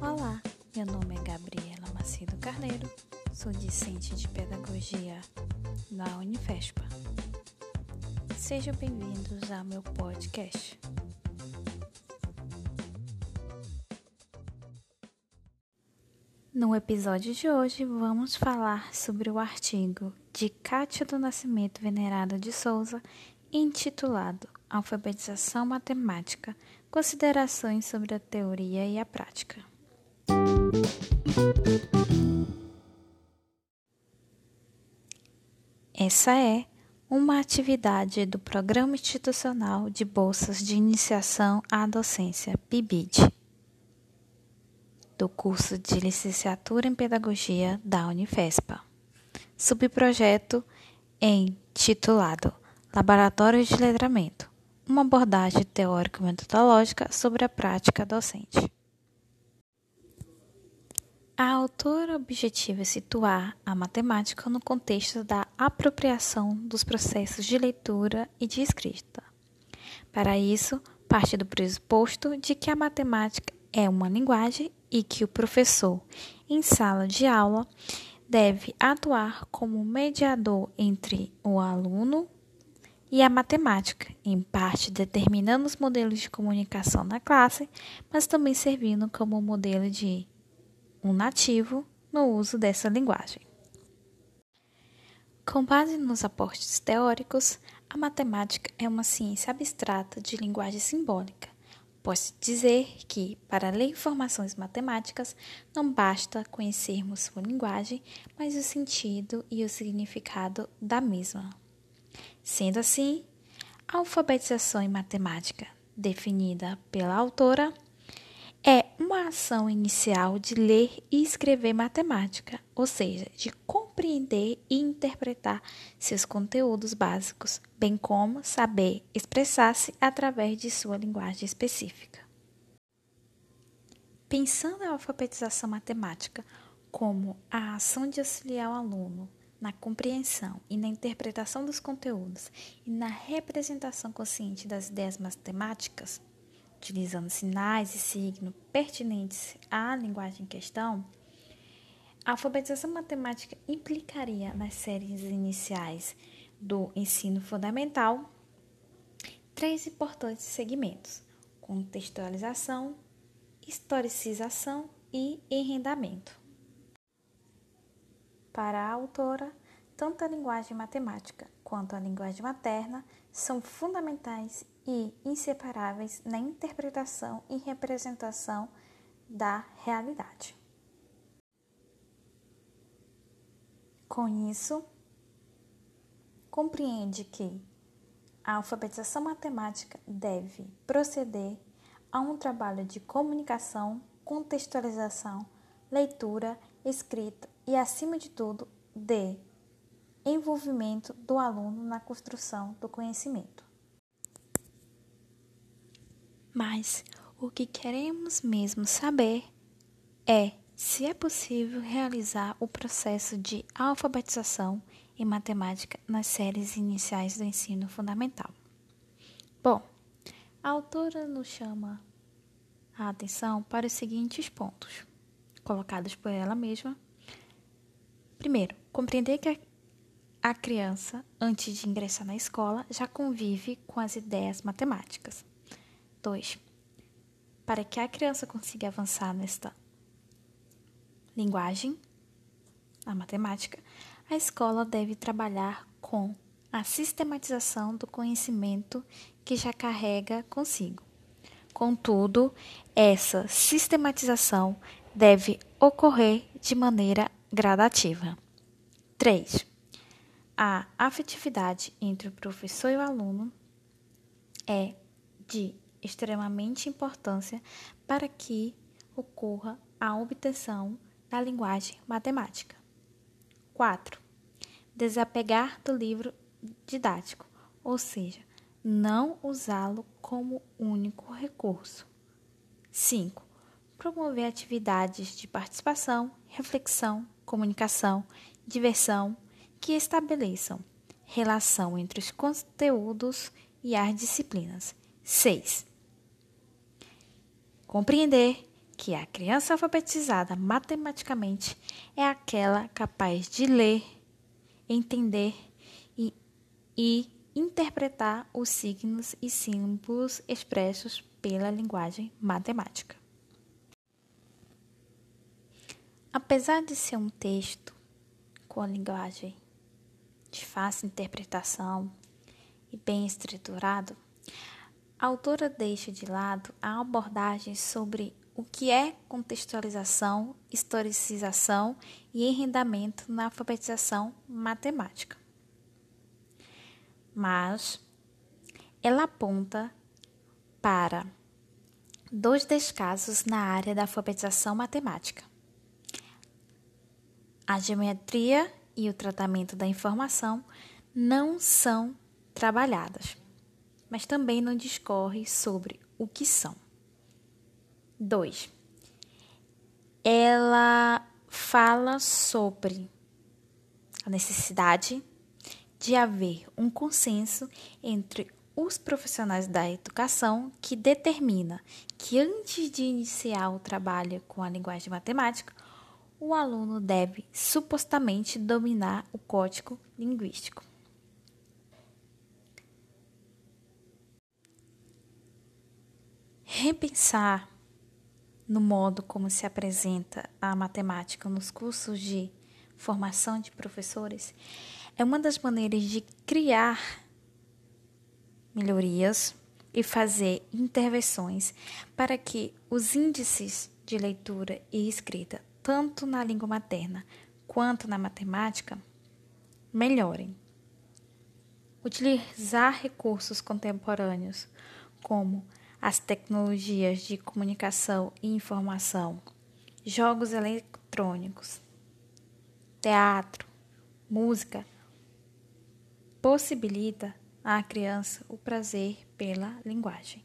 Olá, meu nome é Gabriela Macedo Carneiro, sou discente de Pedagogia na Unifespa. Sejam bem-vindos ao meu podcast. No episódio de hoje, vamos falar sobre o artigo de Cátia do Nascimento Venerada de Souza, intitulado Alfabetização Matemática Considerações sobre a Teoria e a Prática. Essa é uma atividade do Programa Institucional de Bolsas de Iniciação à Docência, PIBID do curso de Licenciatura em Pedagogia da Unifespa. Subprojeto em titulado Laboratório de Letramento, uma abordagem teórico-metodológica sobre a prática docente. A autora objetiva situar a matemática no contexto da apropriação dos processos de leitura e de escrita. Para isso, parte do pressuposto de que a matemática é uma linguagem e que o professor, em sala de aula, deve atuar como mediador entre o aluno e a matemática, em parte determinando os modelos de comunicação na classe, mas também servindo como modelo de um nativo no uso dessa linguagem. Com base nos aportes teóricos, a matemática é uma ciência abstrata de linguagem simbólica Posso dizer que, para ler informações matemáticas, não basta conhecermos sua linguagem, mas o sentido e o significado da mesma. Sendo assim, a alfabetização em matemática, definida pela autora, é uma ação inicial de ler e escrever matemática, ou seja, de compreender e interpretar seus conteúdos básicos, bem como saber expressar-se através de sua linguagem específica. Pensando a alfabetização matemática como a ação de auxiliar o aluno na compreensão e na interpretação dos conteúdos e na representação consciente das ideias matemáticas, utilizando sinais e signos pertinentes à linguagem em questão, a alfabetização matemática implicaria nas séries iniciais do ensino fundamental três importantes segmentos: contextualização, historicização e enrendamento. Para a autora, tanto a linguagem matemática quanto a linguagem materna são fundamentais e inseparáveis na interpretação e representação da realidade. Com isso, compreende que a alfabetização matemática deve proceder a um trabalho de comunicação, contextualização, leitura, escrita e, acima de tudo, de envolvimento do aluno na construção do conhecimento. Mas o que queremos mesmo saber é se é possível realizar o processo de alfabetização em matemática nas séries iniciais do ensino fundamental. Bom, a autora nos chama a atenção para os seguintes pontos, colocados por ela mesma. Primeiro, compreender que a criança, antes de ingressar na escola, já convive com as ideias matemáticas. 2. Para que a criança consiga avançar nesta linguagem, a matemática, a escola deve trabalhar com a sistematização do conhecimento que já carrega consigo. Contudo, essa sistematização deve ocorrer de maneira gradativa. 3. A afetividade entre o professor e o aluno é de extremamente importância para que ocorra a obtenção da linguagem matemática. 4. Desapegar do livro didático, ou seja, não usá-lo como único recurso. 5. Promover atividades de participação, reflexão, comunicação, diversão que estabeleçam relação entre os conteúdos e as disciplinas. 6. Compreender que a criança alfabetizada matematicamente é aquela capaz de ler, entender e, e interpretar os signos e símbolos expressos pela linguagem matemática. Apesar de ser um texto com a linguagem de fácil interpretação e bem estruturado, a autora deixa de lado a abordagem sobre o que é contextualização, historicização e enrendamento na alfabetização matemática. Mas ela aponta para dois descasos na área da alfabetização matemática: a geometria e o tratamento da informação não são trabalhadas, mas também não discorre sobre o que são. 2. Ela fala sobre a necessidade de haver um consenso entre os profissionais da educação que determina que antes de iniciar o trabalho com a linguagem matemática, o aluno deve supostamente dominar o código linguístico. Repensar no modo como se apresenta a matemática nos cursos de formação de professores é uma das maneiras de criar melhorias e fazer intervenções para que os índices de leitura e escrita, tanto na língua materna quanto na matemática, melhorem. Utilizar recursos contemporâneos, como as tecnologias de comunicação e informação, jogos eletrônicos, teatro, música, possibilita à criança o prazer pela linguagem.